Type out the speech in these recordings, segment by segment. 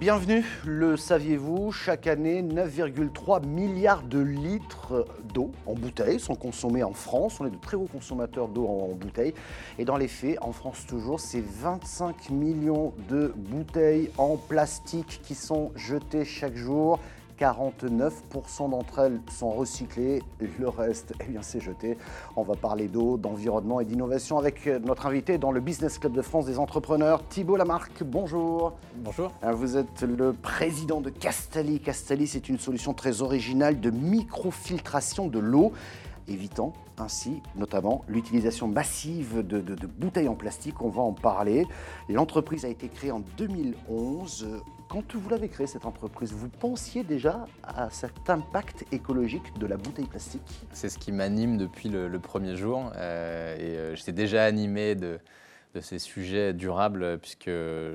bienvenue. Le saviez-vous, chaque année, 9,3 milliards de litres d'eau en bouteille sont consommés en France. On est de très gros consommateurs d'eau en, bouteille. Et dans les faits, en France toujours, c'est 25 millions de bouteilles en plastique qui sont jetées chaque jour. 49% d'entre elles sont recyclées, le reste, eh bien, c'est jeté. On va parler d'eau, d'environnement et d'innovation avec notre invité dans le Business Club de France des entrepreneurs, Thibault Lamarque. Bonjour. Bonjour. Euh, vous êtes le président de Castali. Castali, c'est une solution très originale de microfiltration de l'eau évitant ainsi notamment l'utilisation massive de, bouteilles en plastique. On va en parler. L'entreprise a été créée en 2011. Quand vous l'avez créée, cette entreprise, vous pensiez déjà à cet impact écologique de la bouteille plastique? C'est ce qui m'anime depuis le, premier jour. Euh, et euh, j'étais déjà animé de, de ces sujets durables, puisque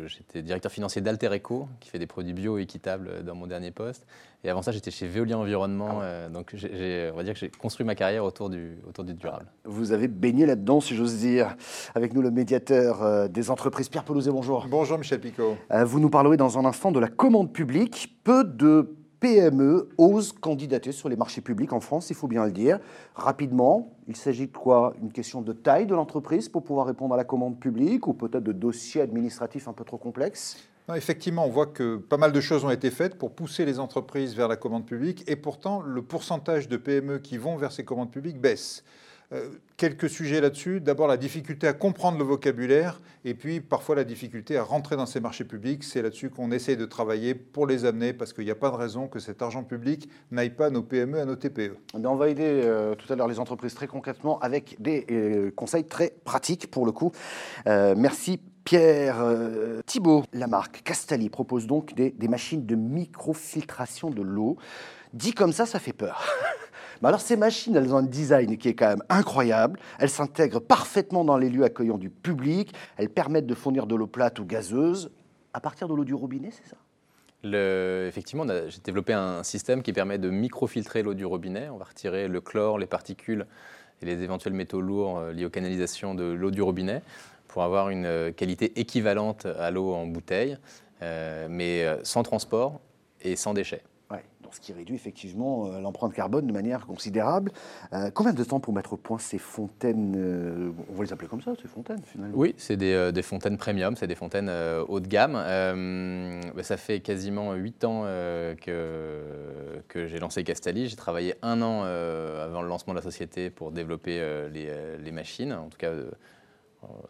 j'étais directeur financier d'Alter Eco, qui fait des produits bio équitables dans mon dernier poste. Et avant ça, j'étais chez Veolia Environnement. Ah euh, donc, on va dire que j'ai construit ma carrière autour du, autour du durable. Vous avez baigné là-dedans, si j'ose dire. Avec nous, le médiateur euh, des entreprises, Pierre Pelouzet, bonjour. Bonjour, Michel Picot. Euh, vous nous parlerez dans un instant de la commande publique. Peu de PME osent candidater sur les marchés publics en France, il faut bien le dire. Rapidement, il s'agit de quoi? Une question de taille de l'entreprise pour pouvoir répondre à la commande publique ou peut-être de dossiers administratifs un peu trop complexes? Effectivement, on voit que pas mal de choses ont été faites pour pousser les entreprises vers la commande publique et pourtant le pourcentage de PME qui vont vers ces commandes publiques baisse. Euh, quelques sujets là-dessus. D'abord, la difficulté à comprendre le vocabulaire et puis parfois la difficulté à rentrer dans ces marchés publics. C'est là-dessus qu'on essaie de travailler pour les amener parce qu'il n'y a pas de raison que cet argent public n'aille pas à nos PME, à nos TPE. Eh on va aider euh, tout à l'heure les entreprises très concrètement avec des euh, conseils très pratiques pour le coup. merci Pierre Thibault, la marque Castali propose donc des machines de microfiltration de l'eau. Dit comme ça, ça fait peur. Mais alors ces machines, elles ont un design qui est quand même incroyable. Elles s'intègrent parfaitement dans les lieux accueillants du public. Elles permettent de fournir de l'eau plate ou gazeuse à partir de l'eau du robinet, c'est ça? Effectivement, j'ai développé un système qui permet de microfiltrer l'eau du robinet. On va retirer le chlore, les particules et les éventuels métaux lourds euh, liés aux canalisations de l'eau du robinet pour avoir une euh, qualité équivalente à l'eau en bouteille, euh, mais sans transport et sans déchets ce qui réduit effectivement euh, l'empreinte carbone de manière considérable. Euh, combien de temps pour mettre au point ces fontaines euh, On va les appeler comme ça, ces fontaines finalement? Oui, c'est des, fontaines premium, c'est des fontaines haut de gamme. Bah, ça fait quasiment 8 ans que, que j'ai lancé Castali. J'ai travaillé un an avant le lancement de la société pour développer les, machines. En tout cas,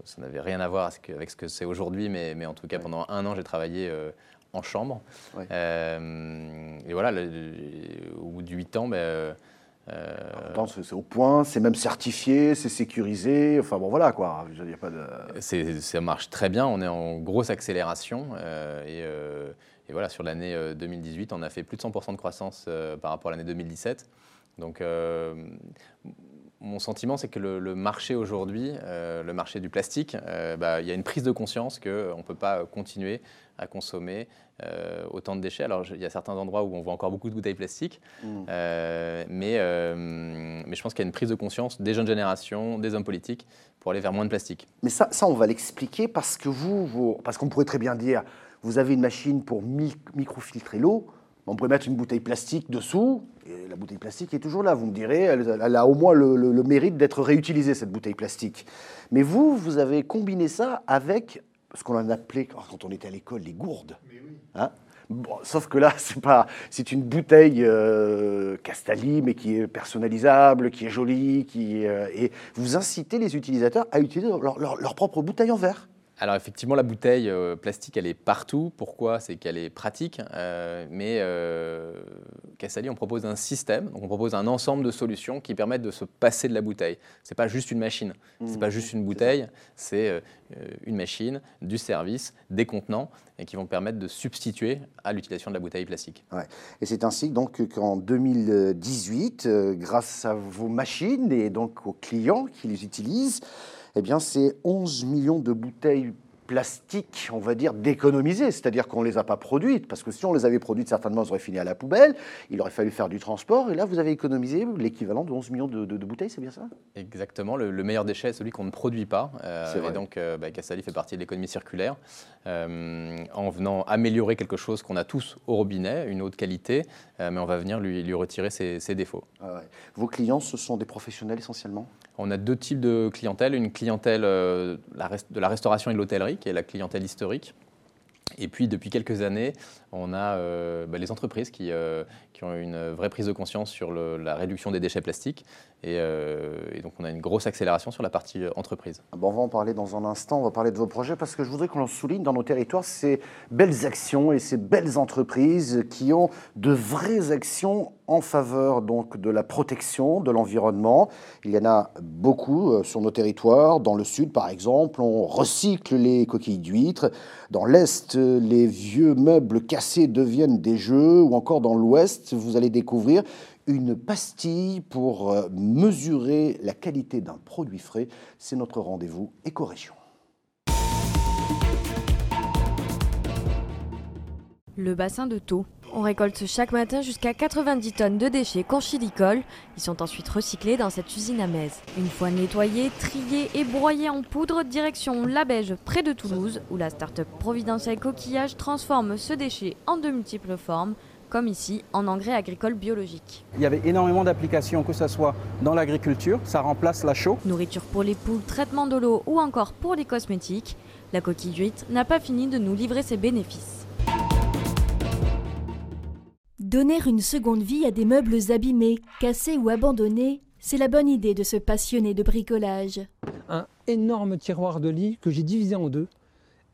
ça n'avait rien à voir avec ce que c'est aujourd'hui, mais, mais, en tout cas, pendant un an, j'ai travaillé en chambre. Euh, et voilà, au bout de 8 ans, ben, euh, euh, c'est au point, c'est même certifié, c'est sécurisé. Enfin bon, voilà quoi. Il a pas de... Ça marche très bien. On est en grosse accélération et, et, voilà, sur l'année 2018, on a fait plus de 100% de croissance par rapport à l'année 2017. Donc mon sentiment, c'est que le, marché aujourd'hui, euh, le marché du plastique, euh, bah, il y a une prise de conscience qu'on ne peut pas continuer à consommer euh, autant de déchets. Alors, il y a certains endroits où on voit encore beaucoup de bouteilles plastiques, mmh. mais, mais je pense qu'il y a une prise de conscience des jeunes générations, des hommes politiques, pour aller vers moins de plastique. Mais ça, ça on va l'expliquer parce que vous, vous parce qu'on pourrait très bien dire, vous avez une machine pour microfiltrer l'eau, on pourrait mettre une bouteille plastique dessous, et la bouteille plastique est toujours là. Vous me direz, elle, a au moins le, mérite d'être réutilisée, cette bouteille plastique. Mais vous, vous avez combiné ça avec ce qu'on en appelait, quand on était à l'école, les gourdes. Hein? Sauf que là, c'est pas, c'est une bouteille euh, Castali, mais qui est personnalisable, qui est jolie, qui euh, et vous incitez les utilisateurs à utiliser leur, leur propre bouteille en verre alors effectivement, la bouteille euh, plastique, elle est partout. Pourquoi? C'est qu'elle est pratique. Euh, mais euh, Cassali, on propose un système, donc on propose un ensemble de solutions qui permettent de se passer de la bouteille. C'est pas juste une machine, Ce c'est pas mmh. juste une bouteille, c'est une machine, du service, des contenants, et qui vont permettre de substituer à l'utilisation de la bouteille plastique. Ouais. Et c'est ainsi donc qu'en 2018, grâce à vos machines et donc aux clients qui les utilisent, eh bien, c'est 11 millions de bouteilles plastiques, on va dire, d'économiser, c'est-à-dire qu'on ne les a pas produites, parce que si on les avait produites, certainement, elles auraient fini à la poubelle, il aurait fallu faire du transport, et là, vous avez économisé l'équivalent de 11 millions de, bouteilles, c'est bien ça? Exactement, le, meilleur déchet est celui qu'on ne produit pas, euh, et donc euh, bah, Castali fait partie de l'économie circulaire, euh, en venant améliorer quelque chose qu'on a tous au robinet, une eau de qualité, mais on va venir lui, lui retirer ses, défauts. Ah Vos clients, ce sont des professionnels essentiellement? On a deux types de clientèle, une clientèle de la restauration et de l'hôtellerie, qui est la clientèle historique. Et puis depuis quelques années, on a euh, bah, les entreprises qui, euh, qui, ont une vraie prise de conscience sur la réduction des déchets plastiques. Euh, et, donc on a une grosse accélération sur la partie entreprise. Ah bon, on va en parler dans un instant, on va parler de vos projets, parce que je voudrais qu'on souligne dans nos territoires ces belles actions et ces belles entreprises qui ont de vraies actions en faveur donc de la protection de l'environnement. Il y en a beaucoup sur nos territoires. Dans le sud, par exemple, on recycle les coquilles d'huîtres. Dans l'est, les vieux meubles cassés deviennent des jeux, ou encore dans l'Ouest, vous allez découvrir une pastille pour euh, mesurer la qualité d'un produit frais. C'est notre rendez-vous éco-région. Le bassin de Thau. On récolte chaque matin jusqu'à 90 tonnes de déchets conchilicoles. Ils sont ensuite recyclés dans cette usine à Metz. Une fois nettoyés, triés et broyés en poudre, direction La Beige, près de Toulouse, où la start-up Providential Coquillage transforme ce déchet en de multiples formes comme ici en engrais agricole biologique. Il y avait énormément d'applications, que ce soit dans l'agriculture, ça remplace la chaux. Nourriture pour les poules, traitement de l'eau ou encore pour les cosmétiques, la coquille d'huître n'a pas fini de nous livrer ses bénéfices. Donner une seconde vie à des meubles abîmés, cassés ou abandonnés, c'est la bonne idée de se passionner de bricolage. Un énorme tiroir de lit que j'ai divisé en deux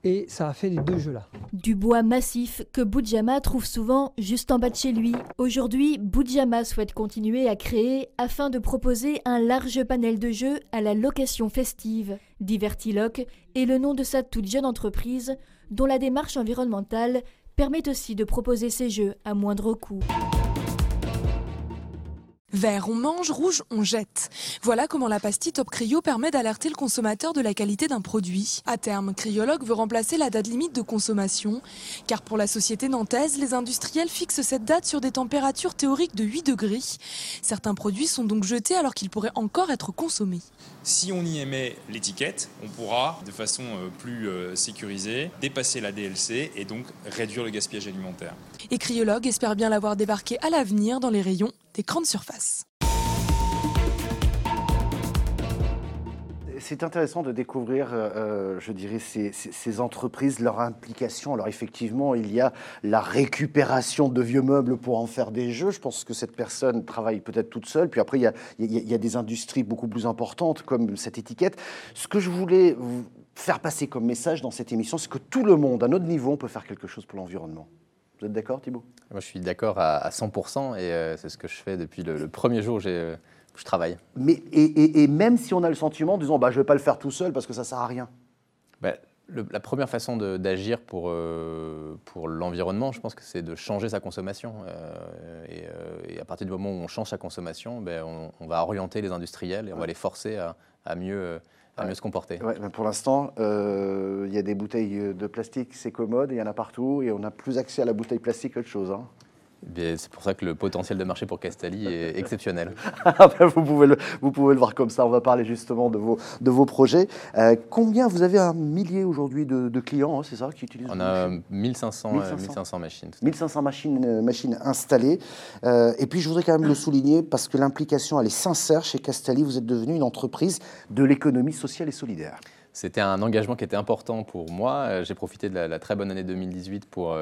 et ça a fait les deux jeux là. Du bois massif que Boudjama trouve souvent juste en bas de chez lui. Aujourd'hui, Boudjama souhaite continuer à créer afin de proposer un large panel de jeux à la location festive. Divertiloc est le nom de sa toute jeune entreprise dont la démarche environnementale permet aussi de proposer ces jeux à moindre coût. Vert, on mange, rouge, on jette. Voilà comment la pastille Top Cryo permet d'alerter le consommateur de la qualité d'un produit. À terme, Cryologue veut remplacer la date limite de consommation, car pour la société nantaise, les industriels fixent cette date sur des températures théoriques de 8 degrés. Certains produits sont donc jetés alors qu'ils pourraient encore être consommés. Si on y émet l'étiquette, on pourra, de façon euh, plus euh, sécurisée, dépasser la DLC et donc réduire le gaspillage alimentaire. Et Cryologue espère bien l'avoir débarqué à l'avenir dans les rayons des grandes surfaces. C'est intéressant de découvrir, euh, euh, je dirais, ces, entreprises, leur implication. Alors effectivement, il y a la récupération de vieux meubles pour en faire des jeux. Je pense que cette personne travaille peut-être toute seule. Puis après, il y, a, des industries beaucoup plus importantes comme cette étiquette. Ce que je voulais faire passer comme message dans cette émission, c'est que tout le monde, à notre niveau, on peut faire quelque chose pour l'environnement. Vous êtes d'accord, Thibault Moi, je suis d'accord à, 100% et euh, c'est ce que je fais depuis le, premier jour où euh, je travaille. Mais, et, même si on a le sentiment, disons, bah, je ne vais pas le faire tout seul parce que ça ne sert à rien? Bah, la première façon d'agir pour, euh, pour l'environnement, je pense que c'est de changer sa consommation. et, à partir du moment où on change sa consommation, ben, on, va orienter les industriels et on va les forcer à, à mieux à mieux se comporter. pour l'instant, euh, il y a des bouteilles de plastique, c'est commode, il y en a partout, et on n'a plus accès à la bouteille plastique qu'autre chose. Hein. C'est pour ça que le potentiel de marché pour Castali est exceptionnel. Ah ben, vous, pouvez le, vous pouvez le voir comme ça. On va parler justement de vos, de vos projets. Euh, combien Vous avez un millier aujourd'hui de, clients, hein, c'est ça, qui utilisent On a 1500, 1500. machines. 1500 machines, euh, machines installées. Euh, et puis je voudrais quand même le souligner parce que l'implication, elle est sincère chez Castali. Vous êtes devenu une entreprise de l'économie sociale et solidaire. C'était un engagement qui était important pour moi. J'ai profité de la, la, très bonne année 2018 pour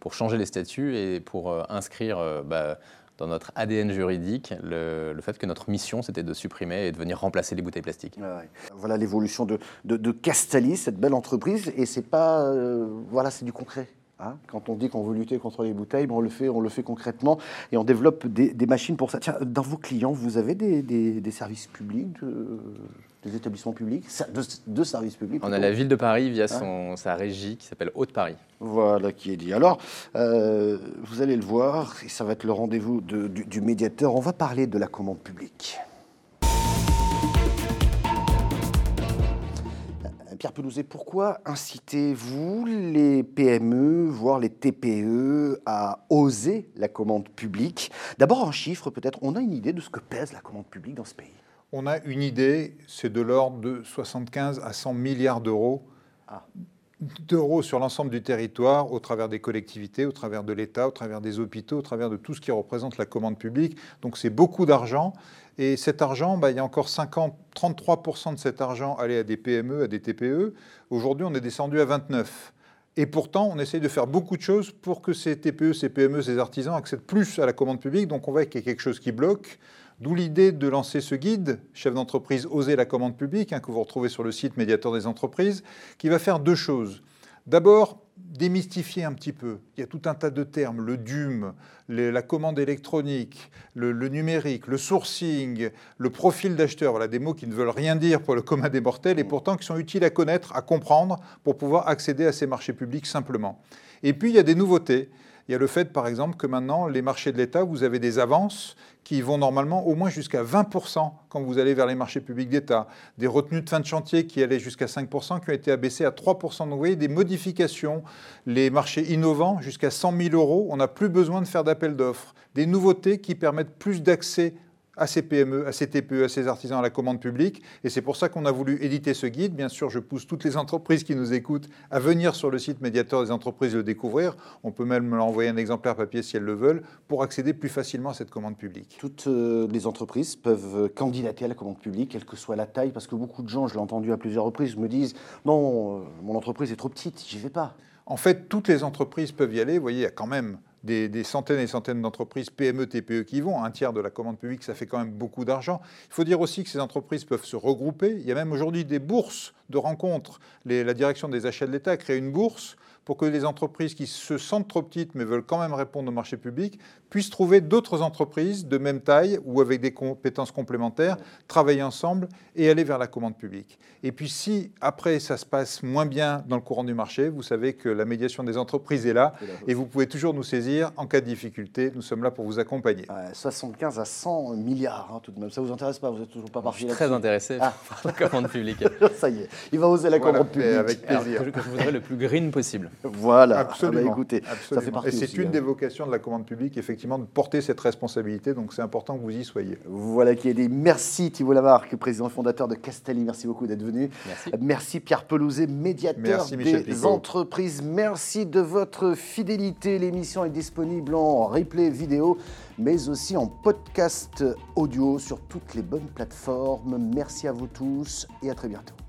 pour changer les statuts et pour euh, inscrire euh, bah, dans notre ADN juridique le, fait que notre mission, c'était de supprimer et de venir remplacer les bouteilles plastiques. Voilà l'évolution de, de, Castali, cette belle entreprise, et c'est pas, euh, voilà, c'est du concret. Hein. Quand on dit qu'on veut lutter contre les bouteilles, on, le fait, on le fait concrètement et on développe des, machines pour ça. Tiens, dans vos clients, vous avez des, des services publics des établissements publics, de, services publics. On a la ville de Paris via son, sa régie qui s'appelle Haute-Paris. Voilà qui est dit. Alors, euh, vous allez le voir, et ça va être le rendez-vous du, du médiateur. On va parler de la commande publique. Pierre Pelouzet, pourquoi incitez-vous les PME, voire les TPE, à oser la commande publique? D'abord en chiffres, peut-être, on a une idée de ce que pèse la commande publique dans ce pays On a une idée, c'est de l'ordre de 75 à 100 milliards d'euros. Ah. D'euros sur l'ensemble du territoire, au travers des collectivités, au travers de l'État, au travers des hôpitaux, au travers de tout ce qui représente la commande publique. Donc c'est beaucoup d'argent. Et cet argent, bah, il y a encore 50, 33% de cet argent allait à des PME, à des TPE. Aujourd'hui, on est descendu à 29. Et pourtant, on essaye de faire beaucoup de choses pour que ces TPE, ces PME, ces artisans accèdent plus à la commande publique. Donc on voit qu'il y a quelque chose qui bloque. D'où l'idée de lancer ce guide, chef d'entreprise Oser la commande publique, hein, que vous retrouvez sur le site médiateur des entreprises, qui va faire deux choses. D'abord, démystifier un petit peu. Il y a tout un tas de termes, le DUM, la commande électronique, le, numérique, le sourcing, le profil d'acheteur, voilà des mots qui ne veulent rien dire pour le commun des mortels et pourtant qui sont utiles à connaître, à comprendre pour pouvoir accéder à ces marchés publics simplement. Et puis il y a des nouveautés. Il y a le fait, par exemple, que maintenant, les marchés de l'État, vous avez des avances qui vont normalement au moins jusqu'à 20% quand vous allez vers les marchés publics d'État. Des retenues de fin de chantier qui allaient jusqu'à 5%, qui ont été abaissées à 3%. Donc vous des modifications, les marchés innovants jusqu'à 100 000 euros, on n'a plus besoin de faire d'appel d'offres. Des nouveautés qui permettent plus d'accès à ces PME, à ces TPE, à ces artisans à la commande publique. Et c'est pour ça qu'on a voulu éditer ce guide. Bien sûr, je pousse toutes les entreprises qui nous écoutent à venir sur le site médiateur des entreprises le découvrir. On peut même leur envoyer un exemplaire papier si elles le veulent pour accéder plus facilement à cette commande publique. Toutes euh, les entreprises peuvent candidater à la commande publique, quelle que soit la taille, parce que beaucoup de gens, je l'ai entendu à plusieurs reprises, me disent non, euh, mon entreprise est trop petite, j'y vais pas. En fait, toutes les entreprises peuvent y aller. Vous voyez, il y a quand même des, centaines et centaines d'entreprises PME, TPE qui vont. Un tiers de la commande publique, ça fait quand même beaucoup d'argent. Il faut dire aussi que ces entreprises peuvent se regrouper. Il y a même aujourd'hui des bourses de rencontres. la direction des achats de l'État a créé une bourse pour que les entreprises qui se sentent trop petites mais veulent quand même répondre au marché public puissent trouver d'autres entreprises de même taille ou avec des compétences complémentaires, travailler ensemble et aller vers la commande publique. Et puis si après ça se passe moins bien dans le courant du marché, vous savez que la médiation des entreprises est là et vous pouvez toujours nous saisir en cas de difficulté. Nous sommes là pour vous accompagner. 75 à 100 milliards hein, tout de même. Ça vous intéresse pas Vous êtes toujours pas parti là Très intéressé ah. par la commande publique. ça y est, il va oser la commande publique. Avec plaisir. je voudrais le plus green possible. Voilà. Ah bah, Absolument. écoutez, Ça fait Et c'est une hein. des vocations de la commande publique, effectivement, de porter cette responsabilité. Donc c'est important que vous y soyez. Voilà qui est dit. Merci Thibault Lamarck, président fondateur de Castelli. Merci beaucoup d'être venu. Merci. Merci Pierre Pelouzet, médiateur des entreprises. Merci de votre fidélité. L'émission est disponible en replay vidéo, mais aussi en podcast audio sur toutes les bonnes plateformes. Merci à vous tous et à très bientôt.